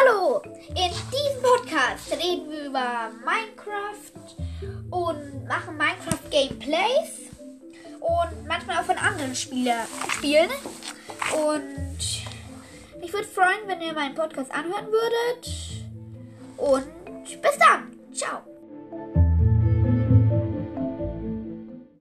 Hallo! In diesem Podcast reden wir über Minecraft und machen Minecraft Gameplays und manchmal auch von anderen Spieler spielen. Und ich würde freuen, wenn ihr meinen Podcast anhören würdet. Und bis dann! Ciao.